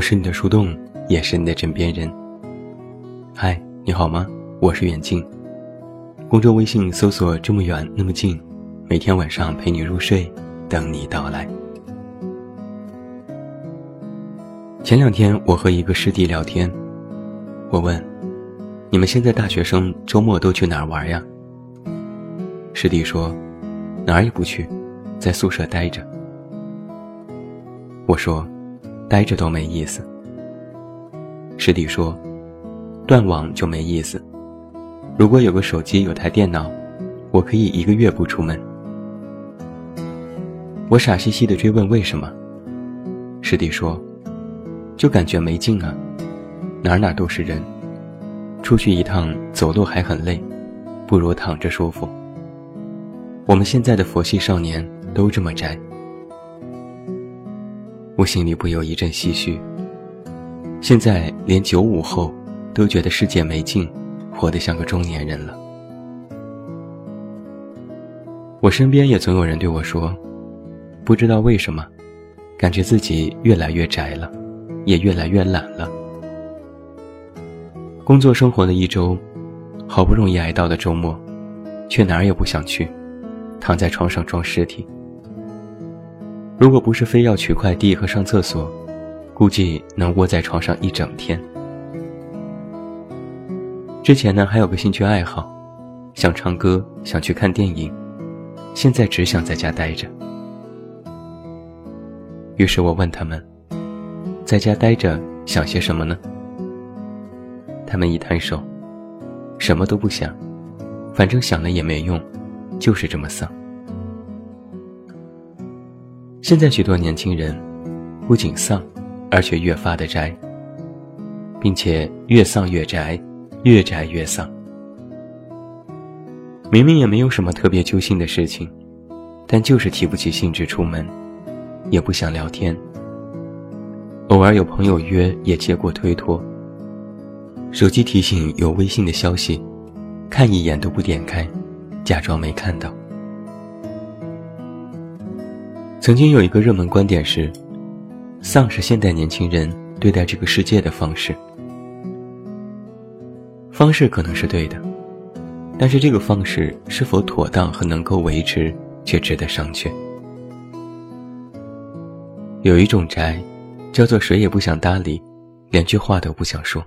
我是你的树洞，也是你的枕边人。嗨，你好吗？我是远近。公众微信搜索“这么远那么近”，每天晚上陪你入睡，等你到来。前两天我和一个师弟聊天，我问：“你们现在大学生周末都去哪儿玩呀？”师弟说：“哪儿也不去，在宿舍待着。”我说。待着都没意思。师弟说：“断网就没意思。如果有个手机，有台电脑，我可以一个月不出门。”我傻兮兮的追问为什么。师弟说：“就感觉没劲啊，哪哪都是人，出去一趟走路还很累，不如躺着舒服。我们现在的佛系少年都这么宅。”我心里不由一阵唏嘘。现在连九五后都觉得世界没劲，活得像个中年人了。我身边也总有人对我说：“不知道为什么，感觉自己越来越宅了，也越来越懒了。工作生活了一周，好不容易挨到的周末，却哪儿也不想去，躺在床上装尸体。”如果不是非要取快递和上厕所，估计能窝在床上一整天。之前呢，还有个兴趣爱好，想唱歌，想去看电影，现在只想在家待着。于是我问他们，在家待着想些什么呢？他们一摊手，什么都不想，反正想了也没用，就是这么丧。现在许多年轻人，不仅丧，而且越发的宅，并且越丧越宅，越宅越丧。明明也没有什么特别揪心的事情，但就是提不起兴致出门，也不想聊天。偶尔有朋友约，也结果推脱。手机提醒有微信的消息，看一眼都不点开，假装没看到。曾经有一个热门观点是，丧是现代年轻人对待这个世界的方式。方式可能是对的，但是这个方式是否妥当和能够维持，却值得商榷。有一种宅，叫做谁也不想搭理，连句话都不想说。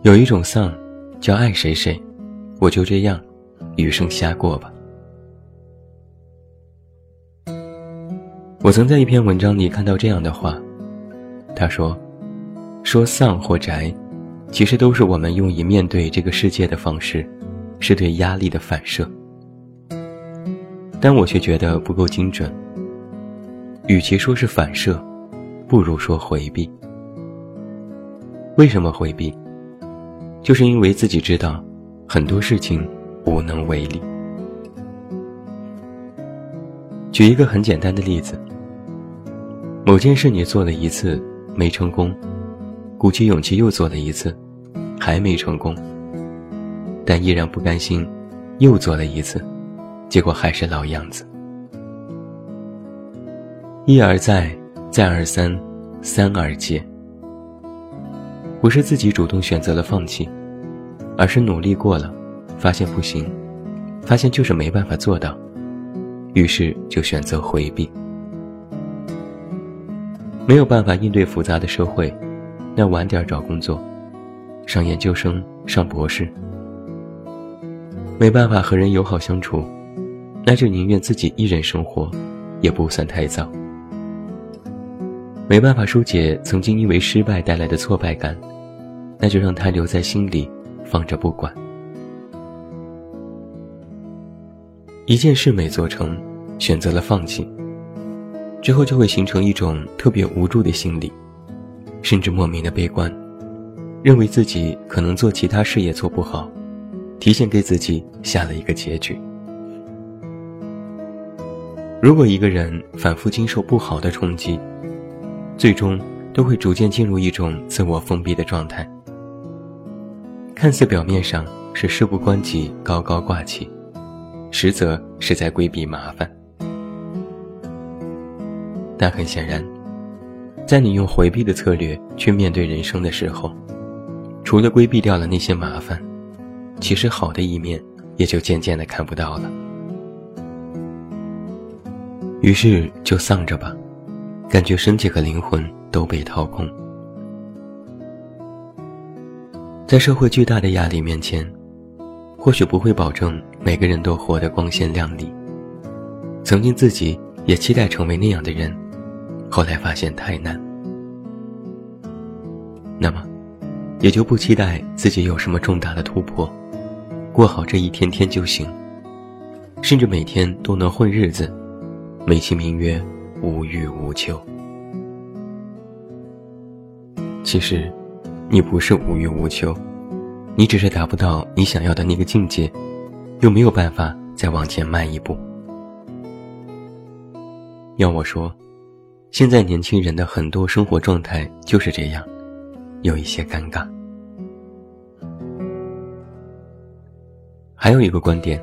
有一种丧，叫爱谁谁，我就这样，余生瞎过吧。我曾在一篇文章里看到这样的话，他说：“说丧或宅，其实都是我们用以面对这个世界的方式，是对压力的反射。但我却觉得不够精准。与其说是反射，不如说回避。为什么回避？就是因为自己知道很多事情无能为力。举一个很简单的例子。”某件事你做了一次没成功，鼓起勇气又做了一次，还没成功，但依然不甘心，又做了一次，结果还是老样子。一而再，再而三，三而竭。不是自己主动选择了放弃，而是努力过了，发现不行，发现就是没办法做到，于是就选择回避。没有办法应对复杂的社会，那晚点找工作，上研究生、上博士。没办法和人友好相处，那就宁愿自己一人生活，也不算太早。没办法疏解曾经因为失败带来的挫败感，那就让它留在心里，放着不管。一件事没做成，选择了放弃。之后就会形成一种特别无助的心理，甚至莫名的悲观，认为自己可能做其他事业做不好，提前给自己下了一个结局。如果一个人反复经受不好的冲击，最终都会逐渐进入一种自我封闭的状态。看似表面上是事不关己、高高挂起，实则是在规避麻烦。但很显然，在你用回避的策略去面对人生的时候，除了规避掉了那些麻烦，其实好的一面也就渐渐的看不到了。于是就丧着吧，感觉身体和灵魂都被掏空。在社会巨大的压力面前，或许不会保证每个人都活得光鲜亮丽。曾经自己也期待成为那样的人，后来发现太难。那么，也就不期待自己有什么重大的突破，过好这一天天就行。甚至每天都能混日子。美其名曰无欲无求，其实，你不是无欲无求，你只是达不到你想要的那个境界，又没有办法再往前迈一步。要我说，现在年轻人的很多生活状态就是这样，有一些尴尬。还有一个观点，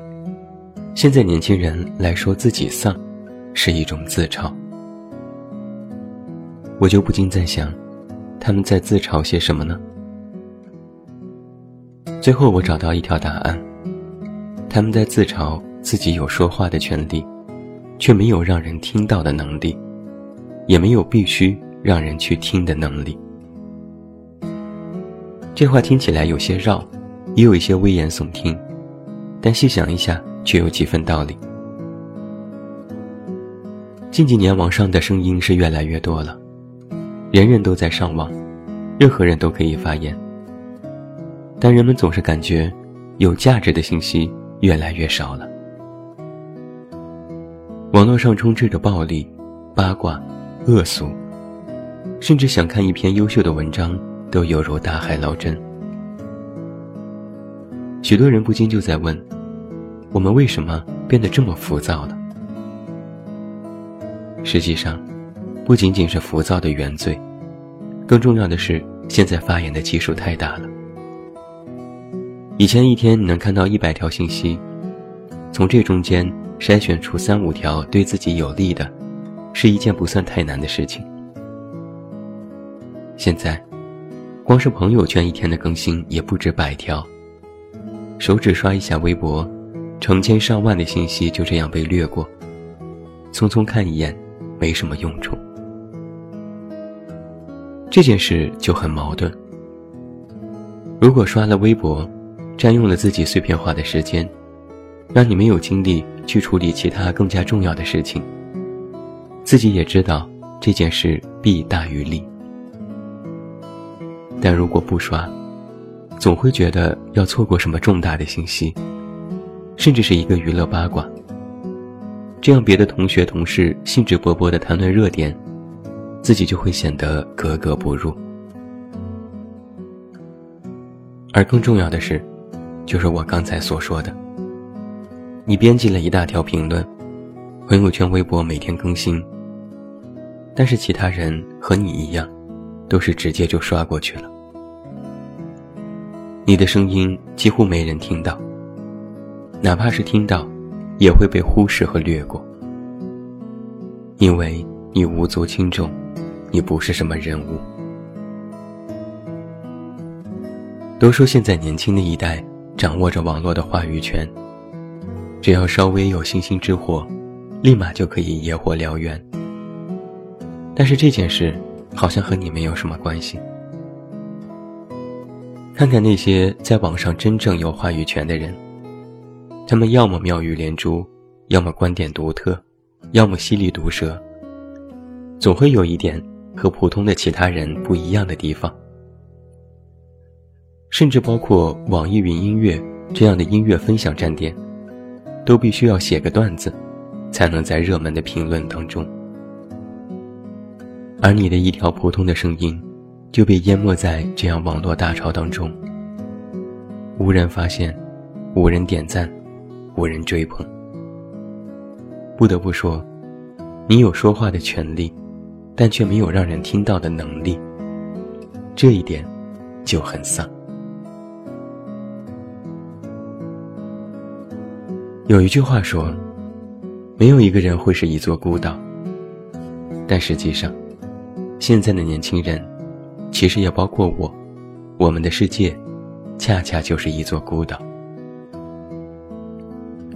现在年轻人来说自己丧。是一种自嘲，我就不禁在想，他们在自嘲些什么呢？最后我找到一条答案，他们在自嘲自己有说话的权利，却没有让人听到的能力，也没有必须让人去听的能力。这话听起来有些绕，也有一些危言耸听，但细想一下，却有几分道理。近几年，网上的声音是越来越多了，人人都在上网，任何人都可以发言。但人们总是感觉，有价值的信息越来越少了。网络上充斥着暴力、八卦、恶俗，甚至想看一篇优秀的文章，都犹如大海捞针。许多人不禁就在问：我们为什么变得这么浮躁了？实际上，不仅仅是浮躁的原罪，更重要的是，现在发言的基数太大了。以前一天你能看到一百条信息，从这中间筛选出三五条对自己有利的，是一件不算太难的事情。现在，光是朋友圈一天的更新也不止百条，手指刷一下微博，成千上万的信息就这样被掠过，匆匆看一眼。没什么用处，这件事就很矛盾。如果刷了微博，占用了自己碎片化的时间，让你没有精力去处理其他更加重要的事情，自己也知道这件事弊大于利。但如果不刷，总会觉得要错过什么重大的信息，甚至是一个娱乐八卦。这样，别的同学同事兴致勃勃地谈论热点，自己就会显得格格不入。而更重要的是，就是我刚才所说的，你编辑了一大条评论，朋友圈、微博每天更新，但是其他人和你一样，都是直接就刷过去了，你的声音几乎没人听到，哪怕是听到。也会被忽视和略过，因为你无足轻重，你不是什么人物。都说现在年轻的一代掌握着网络的话语权，只要稍微有星星之火，立马就可以野火燎原。但是这件事好像和你没有什么关系。看看那些在网上真正有话语权的人。他们要么妙语连珠，要么观点独特，要么犀利毒舌，总会有一点和普通的其他人不一样的地方。甚至包括网易云音乐这样的音乐分享站点，都必须要写个段子，才能在热门的评论当中。而你的一条普通的声音，就被淹没在这样网络大潮当中，无人发现，无人点赞。无人追捧，不得不说，你有说话的权利，但却没有让人听到的能力。这一点就很丧。有一句话说，没有一个人会是一座孤岛，但实际上，现在的年轻人，其实也包括我，我们的世界，恰恰就是一座孤岛。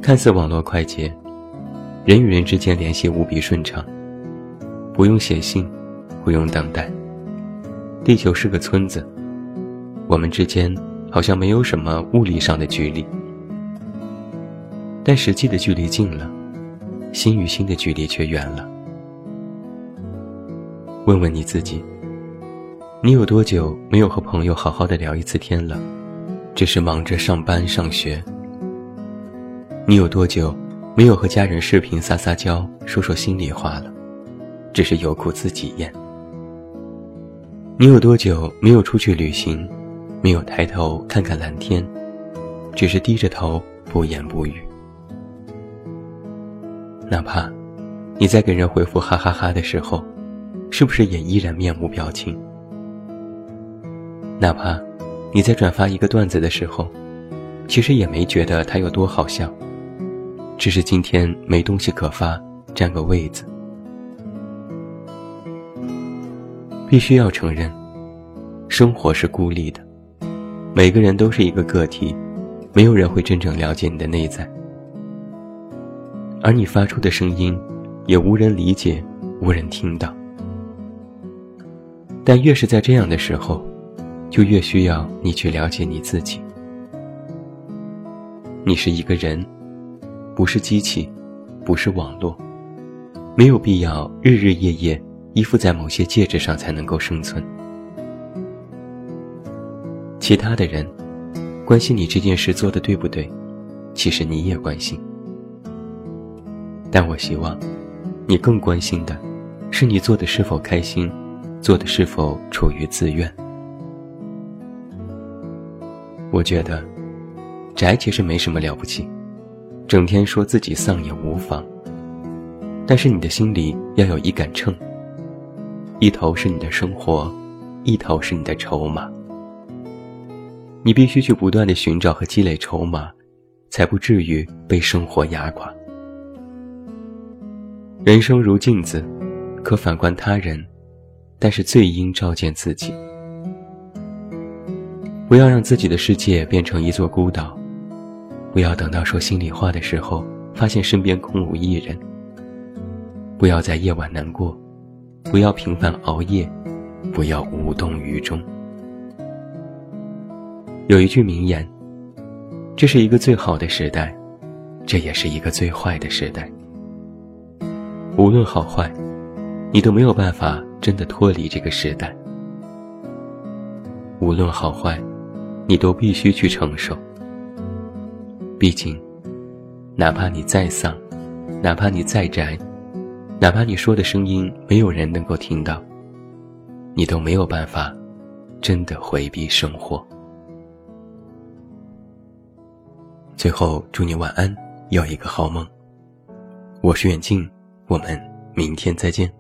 看似网络快捷，人与人之间联系无比顺畅，不用写信，不用等待。地球是个村子，我们之间好像没有什么物理上的距离，但实际的距离近了，心与心的距离却远了。问问你自己，你有多久没有和朋友好好的聊一次天了？只是忙着上班上学。你有多久没有和家人视频撒撒娇，说说心里话了？只是有苦自己咽。你有多久没有出去旅行，没有抬头看看蓝天，只是低着头不言不语？哪怕你在给人回复哈哈哈的时候，是不是也依然面无表情？哪怕你在转发一个段子的时候，其实也没觉得它有多好笑，只是今天没东西可发，占个位子。必须要承认，生活是孤立的，每个人都是一个个体，没有人会真正了解你的内在，而你发出的声音，也无人理解，无人听到。但越是在这样的时候，就越需要你去了解你自己。你是一个人，不是机器，不是网络，没有必要日日夜夜。依附在某些介质上才能够生存。其他的人关心你这件事做的对不对，其实你也关心。但我希望，你更关心的，是你做的是否开心，做的是否出于自愿。我觉得，宅其实没什么了不起，整天说自己丧也无妨。但是你的心里要有一杆秤。一头是你的生活，一头是你的筹码。你必须去不断的寻找和积累筹码，才不至于被生活压垮。人生如镜子，可反观他人，但是最应照见自己。不要让自己的世界变成一座孤岛，不要等到说心里话的时候，发现身边空无一人。不要在夜晚难过。不要频繁熬夜，不要无动于衷。有一句名言：“这是一个最好的时代，这也是一个最坏的时代。无论好坏，你都没有办法真的脱离这个时代。无论好坏，你都必须去承受。毕竟，哪怕你再丧，哪怕你再宅。”哪怕你说的声音没有人能够听到，你都没有办法真的回避生活。最后，祝你晚安，有一个好梦。我是远近，我们明天再见。